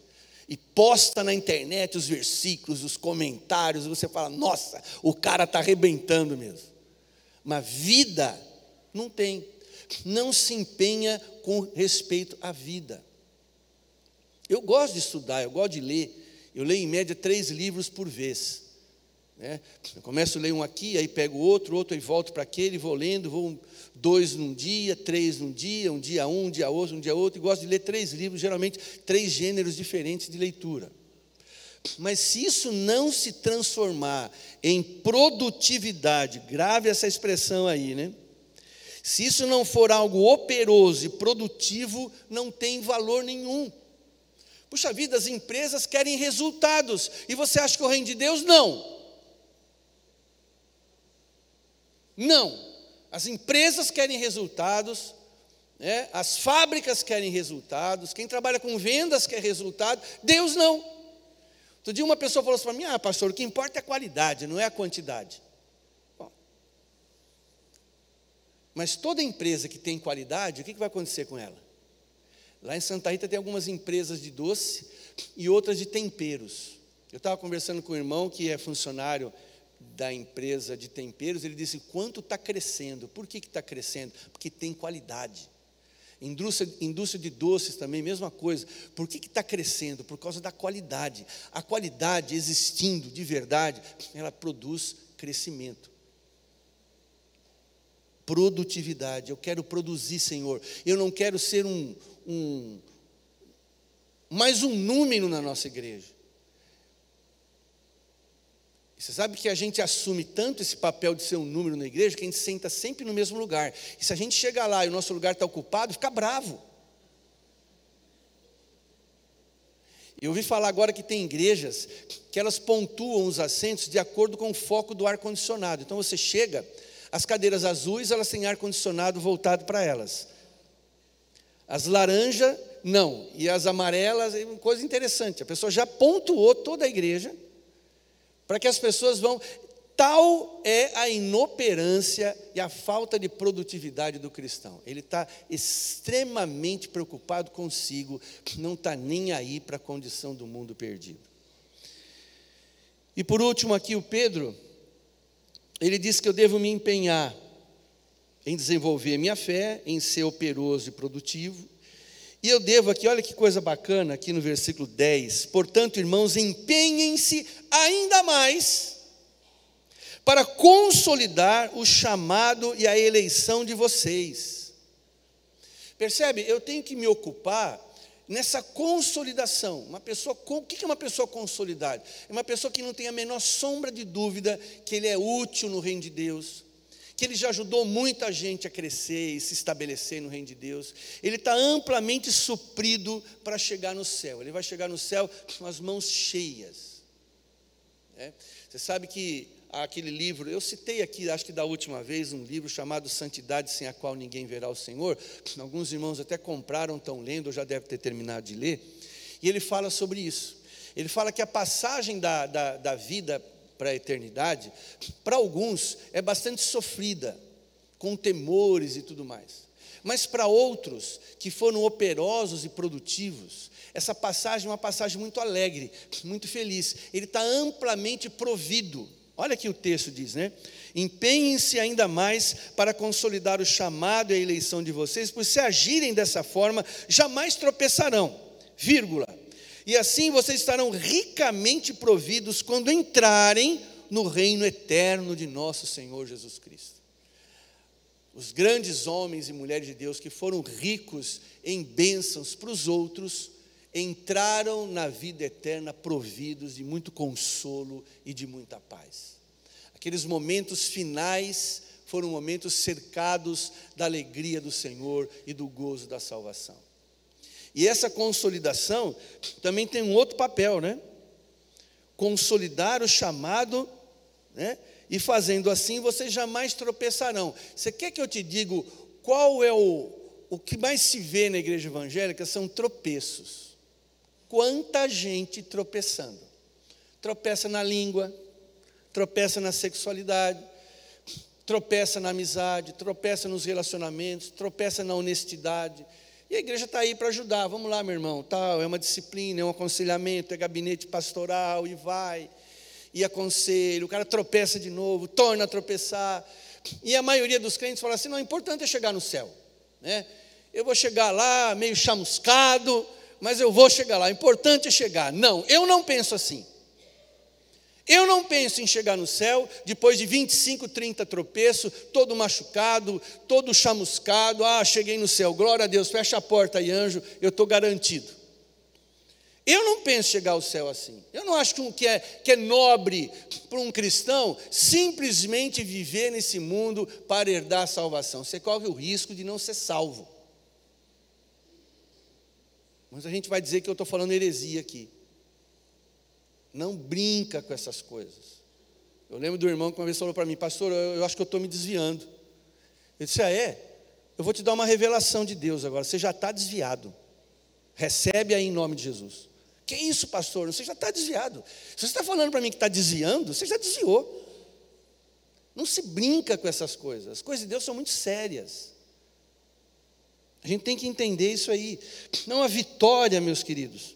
e posta na internet os versículos, os comentários, você fala: nossa, o cara está arrebentando mesmo. Mas vida não tem, não se empenha com respeito à vida. Eu gosto de estudar, eu gosto de ler, eu leio em média três livros por vez. Né? Eu começo a ler um aqui, aí pego outro, outro e volto para aquele, vou lendo, vou dois num dia, três num dia, um dia um, um dia outro, um dia outro, e gosto de ler três livros, geralmente três gêneros diferentes de leitura. Mas se isso não se transformar em produtividade, grave essa expressão aí, né? Se isso não for algo operoso e produtivo, não tem valor nenhum. Puxa vida, as empresas querem resultados, e você acha que o reino de Deus não? Não. As empresas querem resultados, né? as fábricas querem resultados, quem trabalha com vendas quer resultado, Deus não. Outro dia uma pessoa falou assim para mim: Ah, pastor, o que importa é a qualidade, não é a quantidade. Bom, mas toda empresa que tem qualidade, o que vai acontecer com ela? Lá em Santa Rita tem algumas empresas de doce e outras de temperos. Eu estava conversando com um irmão que é funcionário da empresa de temperos, ele disse: quanto está crescendo? Por que está crescendo? Porque tem qualidade. Indústria, indústria de doces também, mesma coisa. Por que está crescendo? Por causa da qualidade. A qualidade existindo de verdade, ela produz crescimento. Produtividade. Eu quero produzir, Senhor. Eu não quero ser um, um mais um número na nossa igreja. Você sabe que a gente assume tanto esse papel de ser um número na igreja que a gente senta sempre no mesmo lugar. E se a gente chega lá e o nosso lugar está ocupado, fica bravo. Eu ouvi falar agora que tem igrejas que elas pontuam os assentos de acordo com o foco do ar-condicionado. Então você chega, as cadeiras azuis, elas têm ar-condicionado voltado para elas. As laranjas, não. E as amarelas, é coisa interessante. A pessoa já pontuou toda a igreja para que as pessoas vão. Tal é a inoperância e a falta de produtividade do cristão. Ele está extremamente preocupado consigo, não está nem aí para a condição do mundo perdido. E por último, aqui o Pedro, ele diz que eu devo me empenhar em desenvolver minha fé, em ser operoso e produtivo. E eu devo aqui, olha que coisa bacana, aqui no versículo 10. Portanto, irmãos, empenhem-se ainda mais para consolidar o chamado e a eleição de vocês. Percebe? Eu tenho que me ocupar nessa consolidação. Uma pessoa, o que é uma pessoa consolidada? É uma pessoa que não tem a menor sombra de dúvida que ele é útil no reino de Deus, que ele já ajudou muita gente a crescer e se estabelecer no reino de Deus. Ele está amplamente suprido para chegar no céu. Ele vai chegar no céu com as mãos cheias. É? Você sabe que aquele livro, eu citei aqui, acho que da última vez, um livro chamado Santidade sem a qual ninguém verá o Senhor. Alguns irmãos até compraram, estão lendo, ou já deve ter terminado de ler. E ele fala sobre isso. Ele fala que a passagem da, da, da vida para a eternidade, para alguns é bastante sofrida, com temores e tudo mais. Mas para outros que foram operosos e produtivos, essa passagem é uma passagem muito alegre, muito feliz. Ele está amplamente provido. Olha aqui o texto diz, né? Empenhem-se ainda mais para consolidar o chamado e a eleição de vocês, pois se agirem dessa forma, jamais tropeçarão. Vírgula e assim vocês estarão ricamente providos quando entrarem no reino eterno de nosso Senhor Jesus Cristo. Os grandes homens e mulheres de Deus que foram ricos em bênçãos para os outros, entraram na vida eterna providos de muito consolo e de muita paz. Aqueles momentos finais foram momentos cercados da alegria do Senhor e do gozo da salvação. E essa consolidação também tem um outro papel, né? Consolidar o chamado, né? E fazendo assim, vocês jamais tropeçarão. Você quer que eu te diga qual é o, o que mais se vê na igreja evangélica? São tropeços. Quanta gente tropeçando. Tropeça na língua, tropeça na sexualidade, tropeça na amizade, tropeça nos relacionamentos, tropeça na honestidade, e a igreja está aí para ajudar. Vamos lá, meu irmão. Tal, é uma disciplina, é um aconselhamento, é gabinete pastoral e vai. E aconselho. O cara tropeça de novo, torna a tropeçar. E a maioria dos crentes fala assim: não, o importante é chegar no céu. Né? Eu vou chegar lá meio chamuscado, mas eu vou chegar lá. O importante é chegar. Não, eu não penso assim. Eu não penso em chegar no céu depois de 25, 30 tropeços, todo machucado, todo chamuscado. Ah, cheguei no céu, glória a Deus, fecha a porta aí, anjo, eu estou garantido. Eu não penso chegar ao céu assim. Eu não acho que é, que é nobre para um cristão simplesmente viver nesse mundo para herdar a salvação. Você corre o risco de não ser salvo. Mas a gente vai dizer que eu estou falando heresia aqui. Não brinca com essas coisas. Eu lembro do irmão que uma vez falou para mim, pastor, eu, eu acho que eu estou me desviando. Eu disse, ah, é? Eu vou te dar uma revelação de Deus agora. Você já está desviado. Recebe aí em nome de Jesus. Que isso, pastor? Você já está desviado. Se você está falando para mim que está desviando, você já desviou. Não se brinca com essas coisas. As coisas de Deus são muito sérias. A gente tem que entender isso aí. Não a vitória, meus queridos,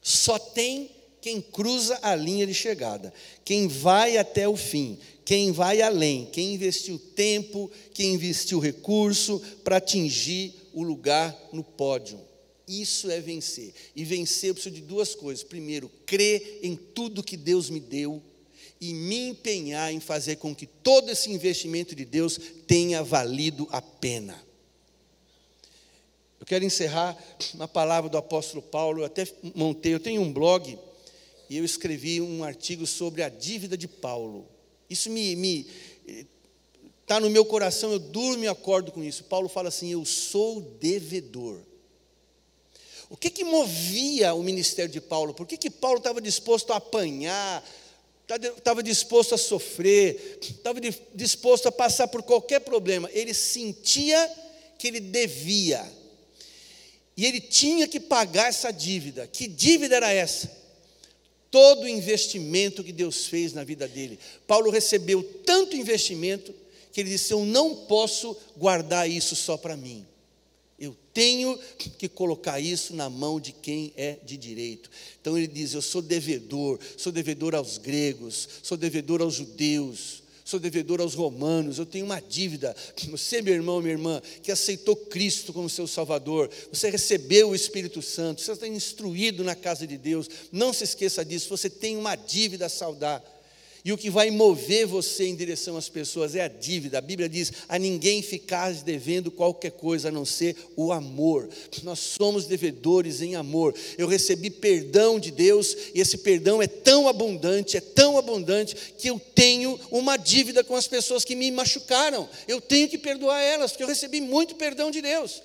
só tem quem cruza a linha de chegada, quem vai até o fim, quem vai além, quem investiu tempo, quem investiu recurso para atingir o lugar no pódio. Isso é vencer. E vencer eu preciso de duas coisas. Primeiro, crer em tudo que Deus me deu e me empenhar em fazer com que todo esse investimento de Deus tenha valido a pena. Eu quero encerrar uma palavra do apóstolo Paulo, eu até montei, eu tenho um blog e eu escrevi um artigo sobre a dívida de Paulo. Isso me, está no meu coração, eu durmo e acordo com isso. Paulo fala assim: Eu sou devedor. O que, que movia o ministério de Paulo? Por que, que Paulo estava disposto a apanhar, estava disposto a sofrer, estava disposto a passar por qualquer problema? Ele sentia que ele devia, e ele tinha que pagar essa dívida. Que dívida era essa? Todo o investimento que Deus fez na vida dele. Paulo recebeu tanto investimento que ele disse: Eu não posso guardar isso só para mim. Eu tenho que colocar isso na mão de quem é de direito. Então ele diz: Eu sou devedor, sou devedor aos gregos, sou devedor aos judeus, sou devedor aos romanos, eu tenho uma dívida. Você, meu irmão, minha irmã, que aceitou Cristo como seu Salvador, você recebeu o Espírito Santo, você está instruído na casa de Deus, não se esqueça disso, você tem uma dívida a saldar. E o que vai mover você em direção às pessoas é a dívida. A Bíblia diz: a ninguém ficar devendo qualquer coisa a não ser o amor. Nós somos devedores em amor. Eu recebi perdão de Deus e esse perdão é tão abundante, é tão abundante que eu tenho uma dívida com as pessoas que me machucaram. Eu tenho que perdoar elas, porque eu recebi muito perdão de Deus.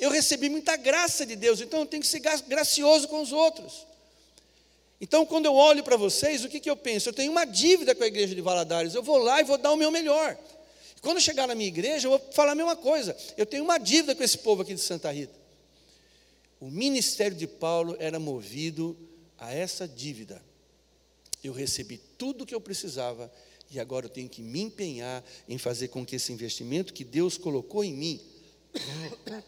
Eu recebi muita graça de Deus, então eu tenho que ser gracioso com os outros. Então, quando eu olho para vocês, o que, que eu penso? Eu tenho uma dívida com a igreja de Valadares, eu vou lá e vou dar o meu melhor. Quando chegar na minha igreja, eu vou falar a mesma coisa. Eu tenho uma dívida com esse povo aqui de Santa Rita. O ministério de Paulo era movido a essa dívida. Eu recebi tudo o que eu precisava e agora eu tenho que me empenhar em fazer com que esse investimento que Deus colocou em mim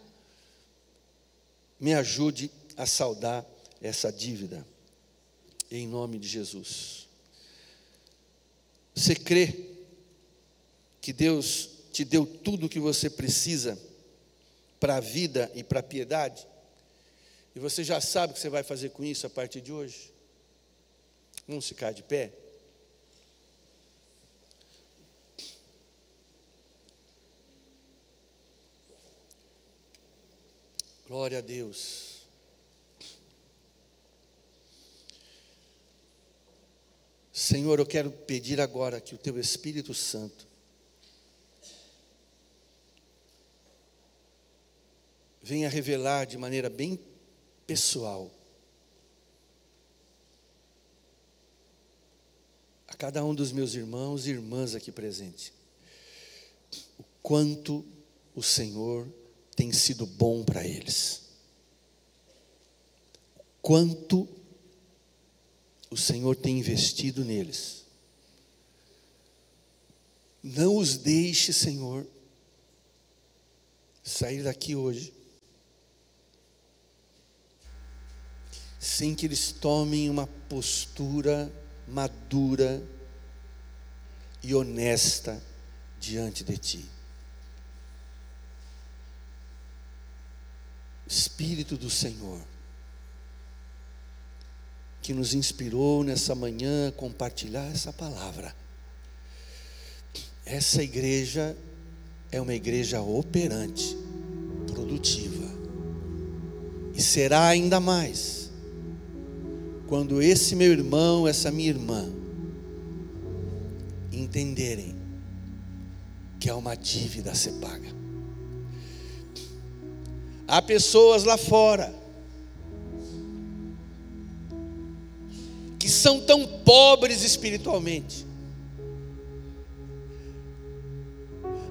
me ajude a saldar essa dívida em nome de Jesus. Você crê que Deus te deu tudo o que você precisa para a vida e para a piedade? E você já sabe o que você vai fazer com isso a partir de hoje? Vamos ficar de pé? Glória a Deus. Senhor, eu quero pedir agora que o Teu Espírito Santo venha revelar de maneira bem pessoal a cada um dos meus irmãos e irmãs aqui presentes o quanto o Senhor tem sido bom para eles, quanto o Senhor tem investido neles. Não os deixe, Senhor, sair daqui hoje sem que eles tomem uma postura madura e honesta diante de Ti. Espírito do Senhor, que nos inspirou nessa manhã a compartilhar essa palavra. Essa igreja é uma igreja operante, produtiva. E será ainda mais quando esse meu irmão, essa minha irmã entenderem que é uma dívida a ser paga. Há pessoas lá fora são tão pobres espiritualmente.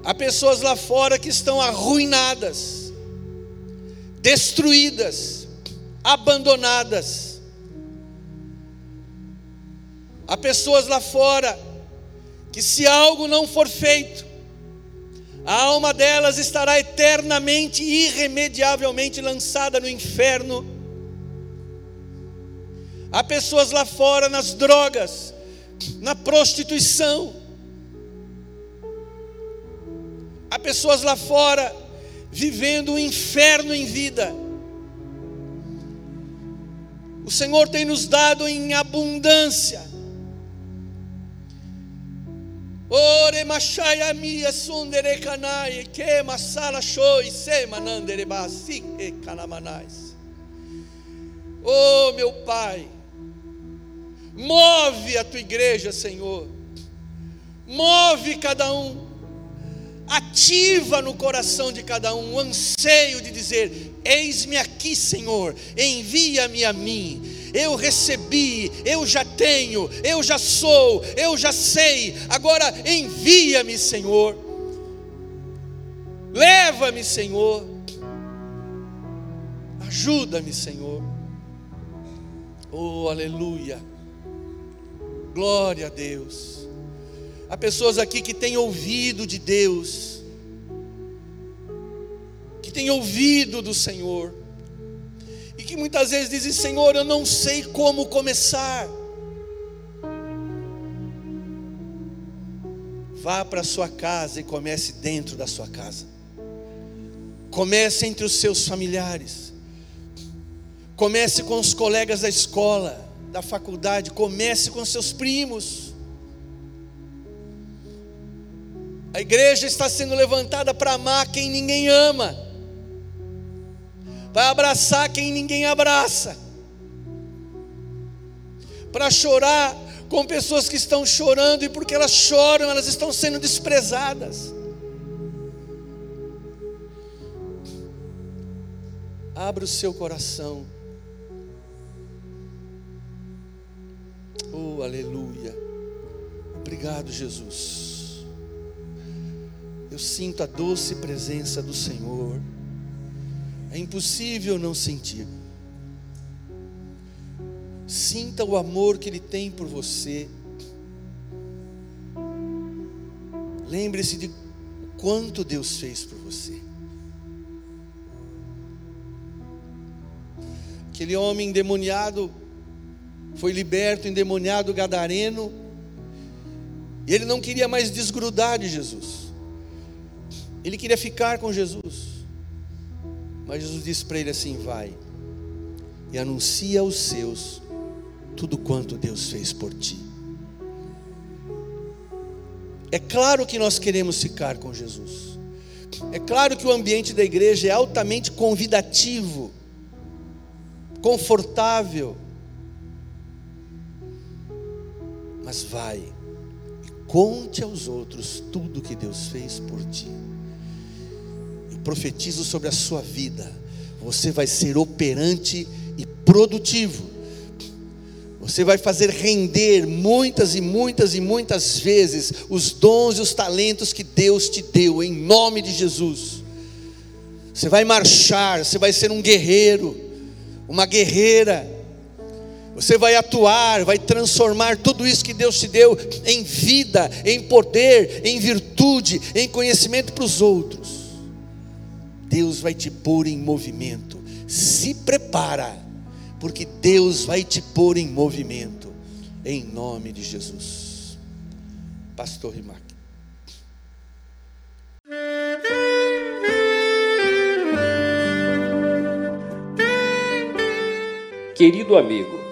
Há pessoas lá fora que estão arruinadas, destruídas, abandonadas. Há pessoas lá fora que, se algo não for feito, A alma delas estará eternamente, irremediavelmente lançada no inferno. Há pessoas lá fora nas drogas, na prostituição. Há pessoas lá fora vivendo um inferno em vida. O Senhor tem nos dado em abundância. Ore sundere e. Oh meu Pai, move a tua igreja, Senhor. Move cada um ativa no coração de cada um o anseio de dizer: Eis-me aqui, Senhor, envia-me a mim. Eu recebi, eu já tenho, eu já sou, eu já sei, agora envia-me, Senhor. Leva-me, Senhor. Ajuda-me, Senhor. Oh, aleluia. Glória a Deus. Há pessoas aqui que têm ouvido de Deus, que têm ouvido do Senhor, e que muitas vezes dizem: Senhor, eu não sei como começar. Vá para a sua casa e comece dentro da sua casa. Comece entre os seus familiares. Comece com os colegas da escola, da faculdade. Comece com seus primos. A igreja está sendo levantada para amar quem ninguém ama, para abraçar quem ninguém abraça, para chorar com pessoas que estão chorando e porque elas choram, elas estão sendo desprezadas. Abra o seu coração. Oh, aleluia. Obrigado, Jesus. Eu sinto a doce presença do Senhor. É impossível não sentir. Sinta o amor que Ele tem por você. Lembre-se de quanto Deus fez por você. Aquele homem endemoniado foi liberto, endemoniado gadareno, e ele não queria mais desgrudar de Jesus. Ele queria ficar com Jesus. Mas Jesus disse para ele assim: Vai e anuncia aos seus tudo quanto Deus fez por ti. É claro que nós queremos ficar com Jesus. É claro que o ambiente da igreja é altamente convidativo, confortável. Mas vai e conte aos outros tudo que Deus fez por ti profetizo sobre a sua vida. Você vai ser operante e produtivo. Você vai fazer render muitas e muitas e muitas vezes os dons e os talentos que Deus te deu, em nome de Jesus. Você vai marchar, você vai ser um guerreiro, uma guerreira. Você vai atuar, vai transformar tudo isso que Deus te deu em vida, em poder, em virtude, em conhecimento para os outros. Deus vai te pôr em movimento. Se prepara, porque Deus vai te pôr em movimento, em nome de Jesus. Pastor Rimac. Querido amigo,